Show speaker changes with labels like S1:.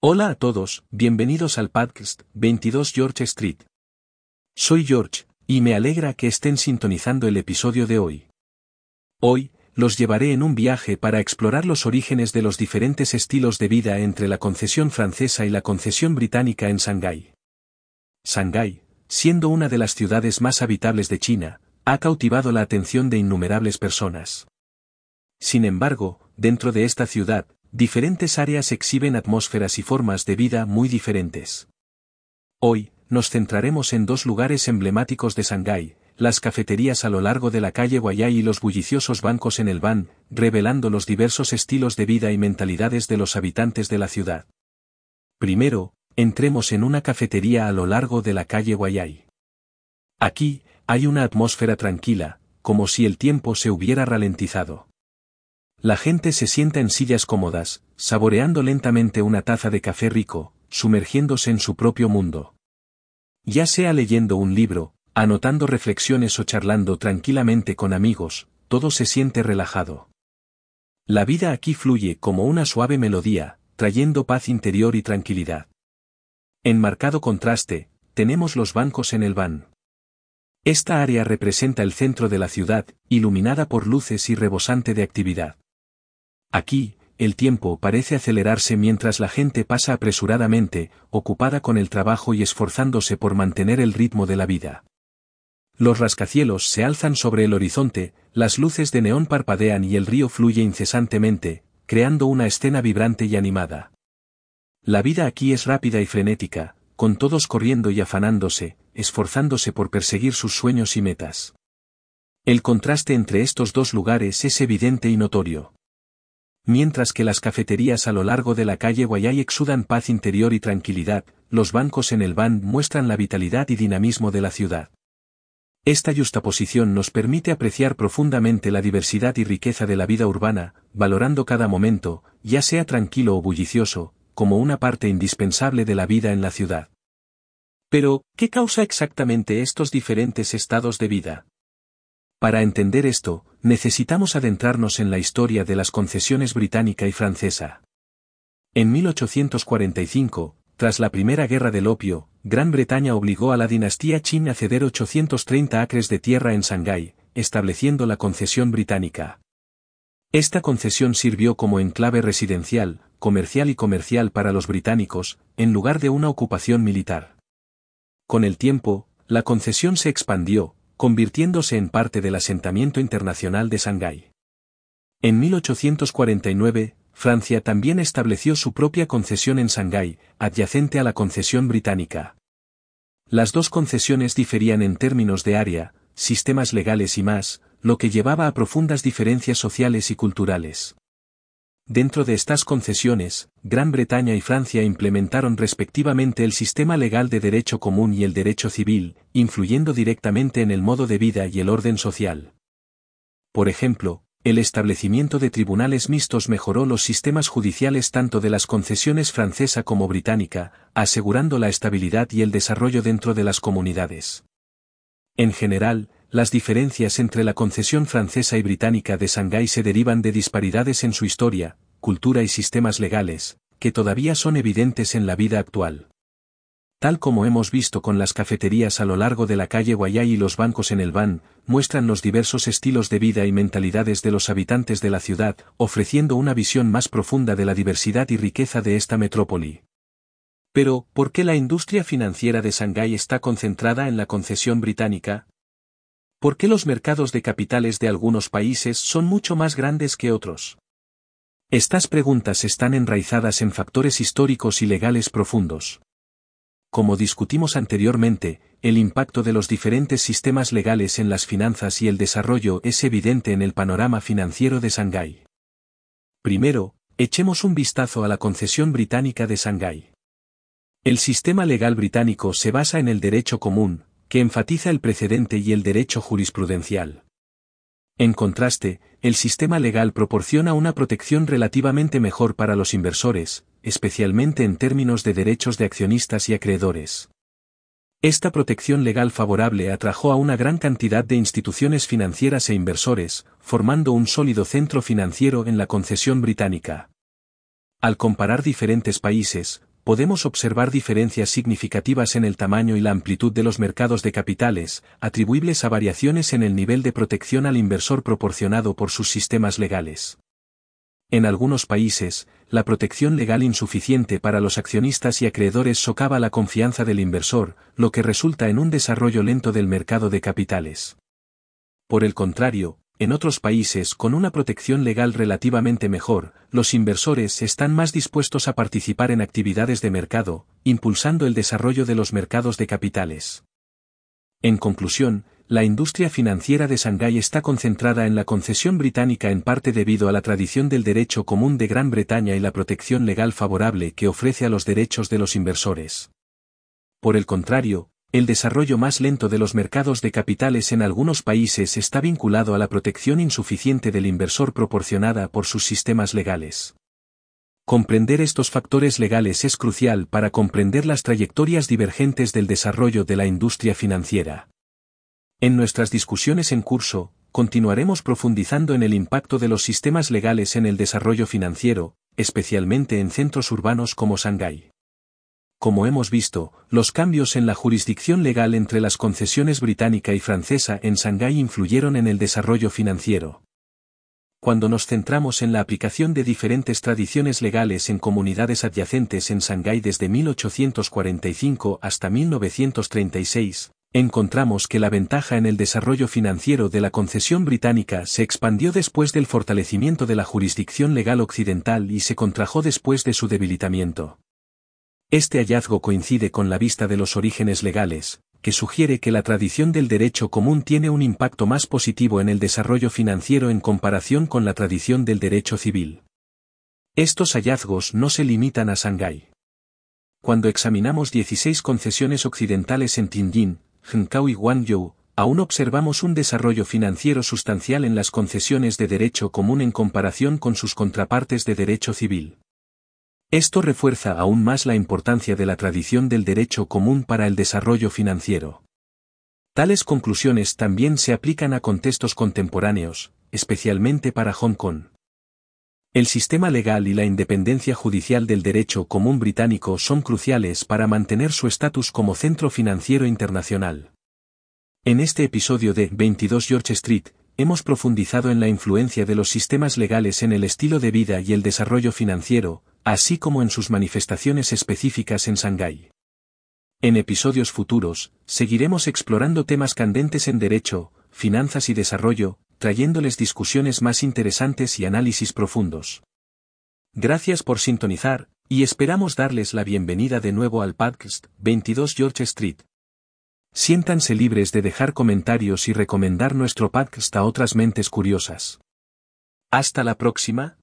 S1: Hola a todos, bienvenidos al podcast 22 George Street. Soy George, y me alegra que estén sintonizando el episodio de hoy. Hoy, los llevaré en un viaje para explorar los orígenes de los diferentes estilos de vida entre la concesión francesa y la concesión británica en Shanghái. Shanghái, siendo una de las ciudades más habitables de China, ha cautivado la atención de innumerables personas. Sin embargo, dentro de esta ciudad, diferentes áreas exhiben atmósferas y formas de vida muy diferentes. Hoy, nos centraremos en dos lugares emblemáticos de Shanghái, las cafeterías a lo largo de la calle Guayay y los bulliciosos bancos en el van, revelando los diversos estilos de vida y mentalidades de los habitantes de la ciudad. Primero, entremos en una cafetería a lo largo de la calle Guayay. Aquí, hay una atmósfera tranquila, como si el tiempo se hubiera ralentizado. La gente se sienta en sillas cómodas, saboreando lentamente una taza de café rico, sumergiéndose en su propio mundo. Ya sea leyendo un libro, anotando reflexiones o charlando tranquilamente con amigos, todo se siente relajado. La vida aquí fluye como una suave melodía, trayendo paz interior y tranquilidad. En marcado contraste, tenemos los bancos en el van. Esta área representa el centro de la ciudad, iluminada por luces y rebosante de actividad. Aquí, el tiempo parece acelerarse mientras la gente pasa apresuradamente, ocupada con el trabajo y esforzándose por mantener el ritmo de la vida. Los rascacielos se alzan sobre el horizonte, las luces de neón parpadean y el río fluye incesantemente, creando una escena vibrante y animada. La vida aquí es rápida y frenética, con todos corriendo y afanándose, esforzándose por perseguir sus sueños y metas. El contraste entre estos dos lugares es evidente y notorio. Mientras que las cafeterías a lo largo de la calle Guayay exudan paz interior y tranquilidad, los bancos en el van muestran la vitalidad y dinamismo de la ciudad. Esta justaposición nos permite apreciar profundamente la diversidad y riqueza de la vida urbana, valorando cada momento, ya sea tranquilo o bullicioso, como una parte indispensable de la vida en la ciudad. Pero, ¿qué causa exactamente estos diferentes estados de vida? Para entender esto, necesitamos adentrarnos en la historia de las concesiones británica y francesa. En 1845, tras la Primera Guerra del Opio, Gran Bretaña obligó a la dinastía Qing a ceder 830 acres de tierra en Shanghái, estableciendo la concesión británica. Esta concesión sirvió como enclave residencial, comercial y comercial para los británicos, en lugar de una ocupación militar. Con el tiempo, la concesión se expandió, convirtiéndose en parte del asentamiento internacional de Shanghái. En 1849, Francia también estableció su propia concesión en Shanghái, adyacente a la concesión británica. Las dos concesiones diferían en términos de área, sistemas legales y más, lo que llevaba a profundas diferencias sociales y culturales. Dentro de estas concesiones, Gran Bretaña y Francia implementaron respectivamente el sistema legal de derecho común y el derecho civil, influyendo directamente en el modo de vida y el orden social. Por ejemplo, el establecimiento de tribunales mixtos mejoró los sistemas judiciales tanto de las concesiones francesa como británica, asegurando la estabilidad y el desarrollo dentro de las comunidades. En general, las diferencias entre la concesión francesa y británica de Shanghái se derivan de disparidades en su historia, cultura y sistemas legales, que todavía son evidentes en la vida actual. Tal como hemos visto con las cafeterías a lo largo de la calle Guayay y los bancos en el van, muestran los diversos estilos de vida y mentalidades de los habitantes de la ciudad, ofreciendo una visión más profunda de la diversidad y riqueza de esta metrópoli. Pero, ¿por qué la industria financiera de Shanghái está concentrada en la concesión británica? ¿Por qué los mercados de capitales de algunos países son mucho más grandes que otros? Estas preguntas están enraizadas en factores históricos y legales profundos. Como discutimos anteriormente, el impacto de los diferentes sistemas legales en las finanzas y el desarrollo es evidente en el panorama financiero de Shanghái. Primero, echemos un vistazo a la concesión británica de Shanghái. El sistema legal británico se basa en el derecho común, que enfatiza el precedente y el derecho jurisprudencial. En contraste, el sistema legal proporciona una protección relativamente mejor para los inversores, especialmente en términos de derechos de accionistas y acreedores. Esta protección legal favorable atrajo a una gran cantidad de instituciones financieras e inversores, formando un sólido centro financiero en la concesión británica. Al comparar diferentes países, podemos observar diferencias significativas en el tamaño y la amplitud de los mercados de capitales, atribuibles a variaciones en el nivel de protección al inversor proporcionado por sus sistemas legales. En algunos países, la protección legal insuficiente para los accionistas y acreedores socava la confianza del inversor, lo que resulta en un desarrollo lento del mercado de capitales. Por el contrario, en otros países con una protección legal relativamente mejor, los inversores están más dispuestos a participar en actividades de mercado, impulsando el desarrollo de los mercados de capitales. En conclusión, la industria financiera de Shanghái está concentrada en la concesión británica en parte debido a la tradición del derecho común de Gran Bretaña y la protección legal favorable que ofrece a los derechos de los inversores. Por el contrario, el desarrollo más lento de los mercados de capitales en algunos países está vinculado a la protección insuficiente del inversor proporcionada por sus sistemas legales. Comprender estos factores legales es crucial para comprender las trayectorias divergentes del desarrollo de la industria financiera. En nuestras discusiones en curso, continuaremos profundizando en el impacto de los sistemas legales en el desarrollo financiero, especialmente en centros urbanos como Shanghái. Como hemos visto, los cambios en la jurisdicción legal entre las concesiones británica y francesa en Shanghái influyeron en el desarrollo financiero. Cuando nos centramos en la aplicación de diferentes tradiciones legales en comunidades adyacentes en Shanghái desde 1845 hasta 1936, encontramos que la ventaja en el desarrollo financiero de la concesión británica se expandió después del fortalecimiento de la jurisdicción legal occidental y se contrajo después de su debilitamiento. Este hallazgo coincide con la vista de los orígenes legales, que sugiere que la tradición del derecho común tiene un impacto más positivo en el desarrollo financiero en comparación con la tradición del derecho civil. Estos hallazgos no se limitan a Shanghái. Cuando examinamos 16 concesiones occidentales en Tianjin, Hangzhou y Guangzhou, aún observamos un desarrollo financiero sustancial en las concesiones de derecho común en comparación con sus contrapartes de derecho civil. Esto refuerza aún más la importancia de la tradición del derecho común para el desarrollo financiero. Tales conclusiones también se aplican a contextos contemporáneos, especialmente para Hong Kong. El sistema legal y la independencia judicial del derecho común británico son cruciales para mantener su estatus como centro financiero internacional. En este episodio de 22 George Street, hemos profundizado en la influencia de los sistemas legales en el estilo de vida y el desarrollo financiero, así como en sus manifestaciones específicas en Shanghái. En episodios futuros, seguiremos explorando temas candentes en derecho, finanzas y desarrollo, trayéndoles discusiones más interesantes y análisis profundos. Gracias por sintonizar, y esperamos darles la bienvenida de nuevo al podcast 22 George Street. Siéntanse libres de dejar comentarios y recomendar nuestro podcast a otras mentes curiosas. Hasta la próxima,